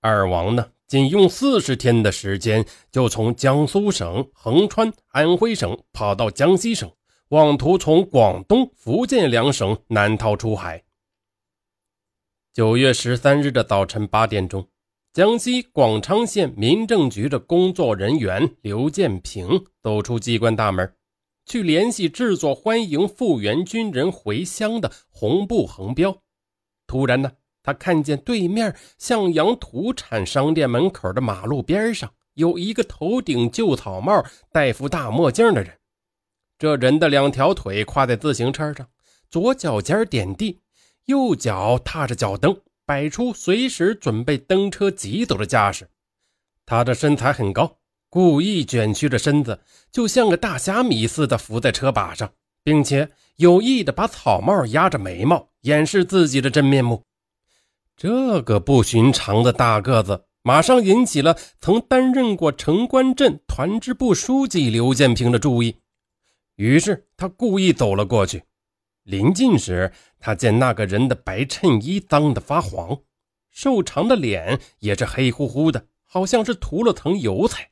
二王呢，仅用四十天的时间，就从江苏省横穿安徽省，跑到江西省，妄图从广东、福建两省南逃出海。九月十三日的早晨八点钟，江西广昌县民政局的工作人员刘建平走出机关大门，去联系制作欢迎复员军人回乡的红布横标。突然呢，他看见对面向阳土产商店门口的马路边上有一个头顶旧草帽、戴副大墨镜的人。这人的两条腿跨在自行车上，左脚尖点地。右脚踏着脚蹬，摆出随时准备蹬车急走的架势。他的身材很高，故意卷曲着身子，就像个大虾米似的伏在车把上，并且有意的把草帽压着眉毛，掩饰自己的真面目。这个不寻常的大个子，马上引起了曾担任过城关镇团支部书记刘建平的注意。于是他故意走了过去。临近时，他见那个人的白衬衣脏得发黄，瘦长的脸也是黑乎乎的，好像是涂了层油彩。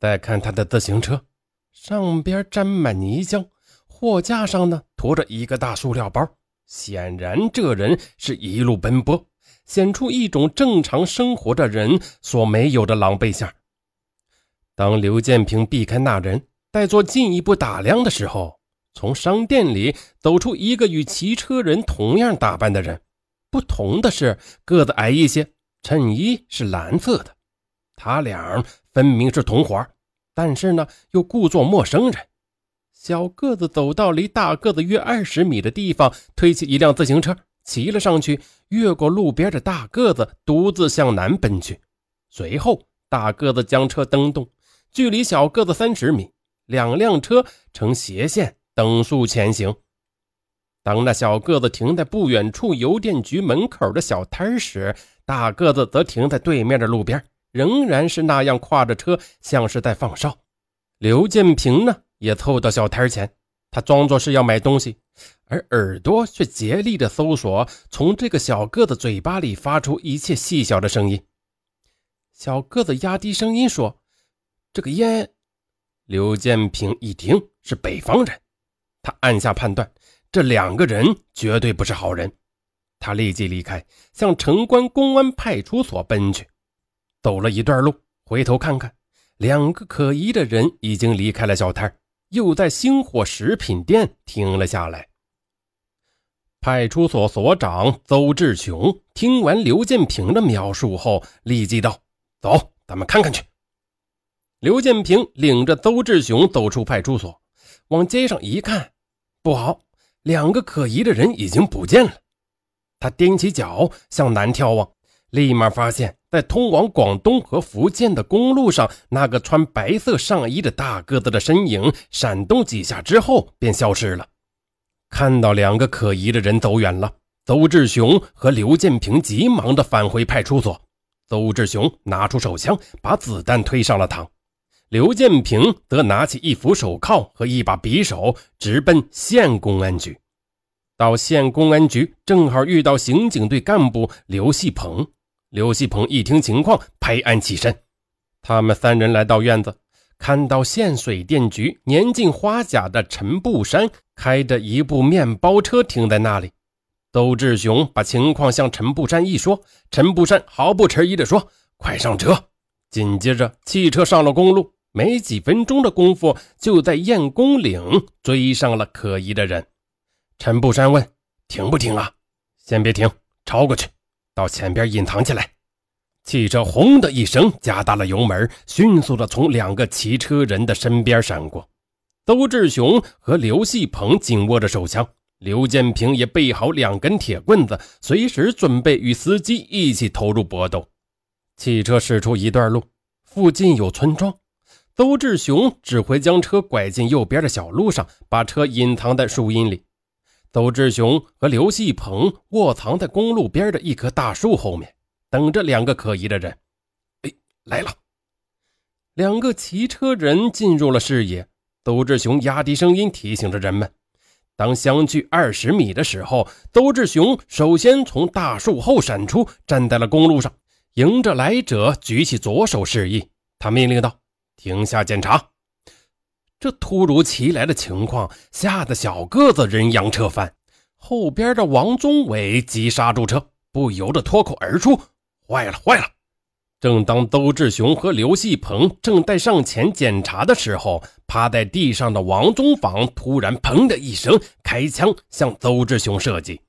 再看他的自行车，上边沾满泥浆，货架上呢驮着一个大塑料包，显然这人是一路奔波，显出一种正常生活的人所没有的狼狈相。当刘建平避开那人，待做进一步打量的时候。从商店里走出一个与骑车人同样打扮的人，不同的是个子矮一些，衬衣是蓝色的。他俩分明是同伙，但是呢又故作陌生人。小个子走到离大个子约二十米的地方，推起一辆自行车，骑了上去，越过路边的大个子，独自向南奔去。随后，大个子将车蹬动，距离小个子三十米，两辆车呈斜线。等速前行。当那小个子停在不远处邮电局门口的小摊时，大个子则停在对面的路边，仍然是那样挎着车，像是在放哨。刘建平呢，也凑到小摊前，他装作是要买东西，而耳朵却竭力地搜索从这个小个子嘴巴里发出一切细小的声音。小个子压低声音说：“这个烟。”刘建平一听是北方人。他暗下判断，这两个人绝对不是好人。他立即离开，向城关公安派出所奔去。走了一段路，回头看看，两个可疑的人已经离开了小摊又在星火食品店停了下来。派出所所长邹志雄听完刘建平的描述后，立即道：“走，咱们看看去。”刘建平领着邹志雄走出派出所，往街上一看。不好，两个可疑的人已经不见了。他踮起脚向南眺望，立马发现，在通往广东和福建的公路上，那个穿白色上衣的大个子的身影闪动几下之后便消失了。看到两个可疑的人走远了，邹志雄和刘建平急忙地返回派出所。邹志雄拿出手枪，把子弹推上了膛。刘建平则拿起一副手铐和一把匕首，直奔县公安局。到县公安局，正好遇到刑警队干部刘细鹏。刘细鹏一听情况，拍案起身。他们三人来到院子，看到县水电局年近花甲的陈步山开着一部面包车停在那里。邹志雄把情况向陈步山一说，陈步山毫不迟疑地说：“快上车！”紧接着，汽车上了公路。没几分钟的功夫，就在燕公岭追上了可疑的人。陈步山问：“停不停啊？”“先别停，超过去，到前边隐藏起来。”汽车轰的一声加大了油门，迅速的从两个骑车人的身边闪过。邹志雄和刘细鹏紧握着手枪，刘建平也备好两根铁棍子，随时准备与司机一起投入搏斗。汽车驶出一段路，附近有村庄。邹志雄指挥将车拐进右边的小路上，把车隐藏在树荫里。邹志雄和刘细鹏卧藏在公路边的一棵大树后面，等着两个可疑的人。哎，来了！两个骑车人进入了视野。邹志雄压低声音提醒着人们：当相距二十米的时候，邹志雄首先从大树后闪出，站在了公路上。迎着来者举起左手示意，他命令道：“停下检查。”这突如其来的情况吓得小个子人仰车翻，后边的王宗伟急刹住车，不由得脱口而出：“坏了，坏了！”正当邹志雄和刘细鹏正在上前检查的时候，趴在地上的王宗坊突然“砰”的一声开枪向邹志雄射击。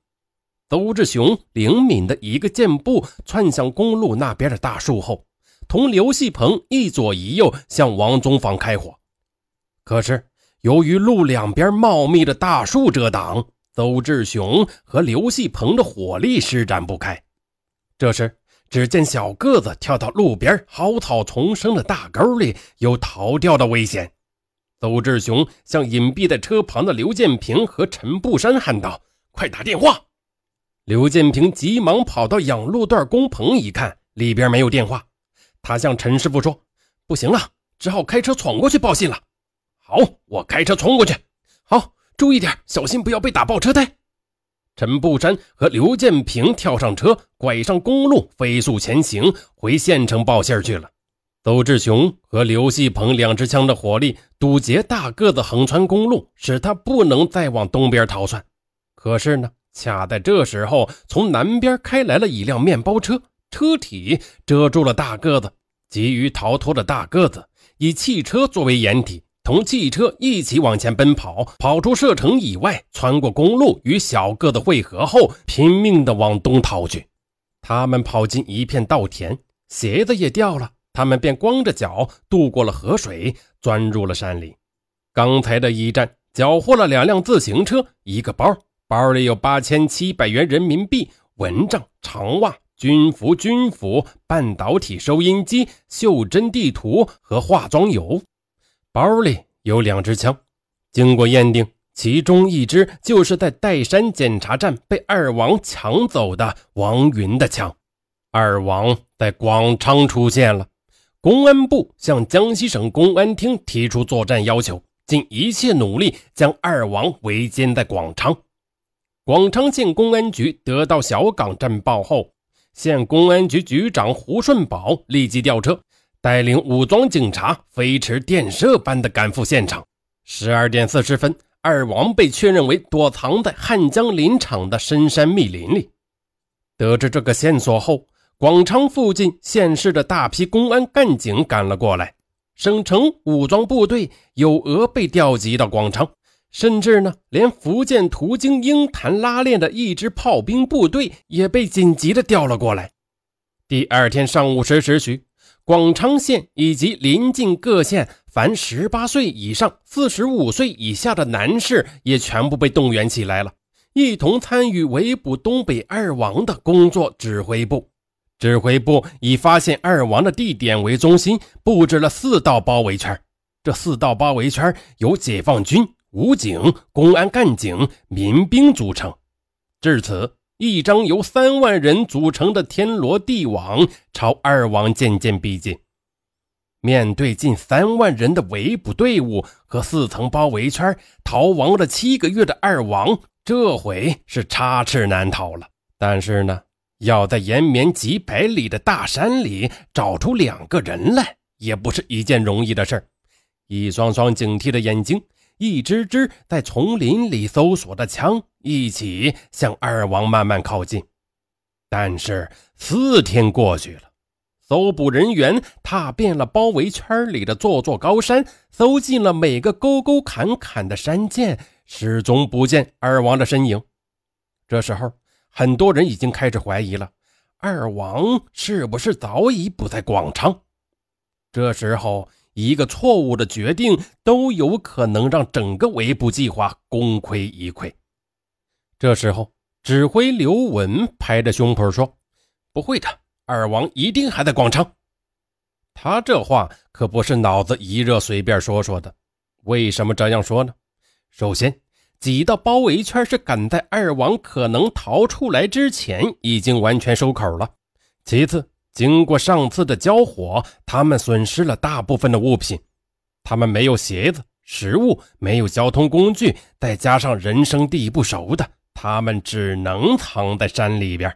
邹志雄灵敏的一个箭步窜向公路那边的大树后，同刘细鹏一左一右向王宗坊开火。可是，由于路两边茂密的大树遮挡，邹志雄和刘细鹏的火力施展不开。这时，只见小个子跳到路边蒿草丛生的大沟里，有逃掉的危险。邹志雄向隐蔽在车旁的刘建平和陈步山喊道：“快打电话！”刘建平急忙跑到养路段工棚一看，里边没有电话。他向陈师傅说：“不行了，只好开车闯过去报信了。”好，我开车冲过去。好，注意点，小心不要被打爆车胎。陈步山和刘建平跳上车，拐上公路，飞速前行，回县城报信去了。邹志雄和刘细鹏两支枪的火力堵截大个子横穿公路，使他不能再往东边逃窜。可是呢，恰在这时候，从南边开来了一辆面包车，车体遮住了大个子。急于逃脱的大个子以汽车作为掩体。同汽车一起往前奔跑，跑出射程以外，穿过公路与小个子汇合后，拼命地往东逃去。他们跑进一片稻田，鞋子也掉了，他们便光着脚渡过了河水，钻入了山里。刚才的一战，缴获了两辆自行车，一个包，包里有八千七百元人民币、蚊帐、长袜、军服、军服、半导体收音机、袖珍地图和化妆油。包里有两支枪，经过验定，其中一支就是在岱山检查站被二王抢走的王云的枪。二王在广昌出现了，公安部向江西省公安厅提出作战要求，尽一切努力将二王围歼在广昌。广昌县公安局得到小岗战报后，县公安局局长胡顺宝立即调车。带领武装警察飞驰电射般的赶赴现场。十二点四十分，二王被确认为躲藏在汉江林场的深山密林里。得知这个线索后，广昌附近县市的大批公安干警赶了过来。省城武装部队有额被调集到广昌，甚至呢，连福建途经鹰潭拉练的一支炮兵部队也被紧急的调了过来。第二天上午十时许。广昌县以及邻近各县，凡十八岁以上、四十五岁以下的男士也全部被动员起来了，一同参与围捕东北二王的工作。指挥部，指挥部以发现二王的地点为中心，布置了四道包围圈。这四道包围圈由解放军、武警、公安干警、民兵组成。至此。一张由三万人组成的天罗地网朝二王渐渐逼近。面对近三万人的围捕队伍和四层包围圈，逃亡了七个月的二王这回是插翅难逃了。但是呢，要在延绵几百里的大山里找出两个人来，也不是一件容易的事一双双警惕的眼睛。一支支在丛林里搜索的枪，一起向二王慢慢靠近。但是四天过去了，搜捕人员踏遍了包围圈里的座座高山，搜尽了每个沟沟坎坎的山涧，始终不见二王的身影。这时候，很多人已经开始怀疑了：二王是不是早已不在广昌？这时候。一个错误的决定都有可能让整个围捕计划功亏一篑。这时候，指挥刘文拍着胸脯说：“不会的，二王一定还在广昌。”他这话可不是脑子一热随便说说的。为什么这样说呢？首先，几道包围圈是赶在二王可能逃出来之前已经完全收口了。其次，经过上次的交火，他们损失了大部分的物品。他们没有鞋子、食物，没有交通工具，再加上人生地不熟的，他们只能藏在山里边。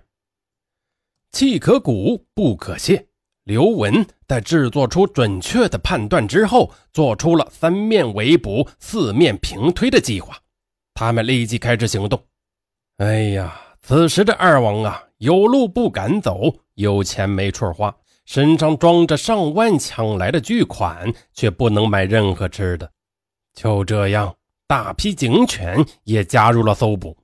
气可鼓，不可泄。刘文在制作出准确的判断之后，做出了三面围捕、四面平推的计划。他们立即开始行动。哎呀，此时的二王啊，有路不敢走，有钱没处花，身上装着上万抢来的巨款，却不能买任何吃的。就这样，大批警犬也加入了搜捕。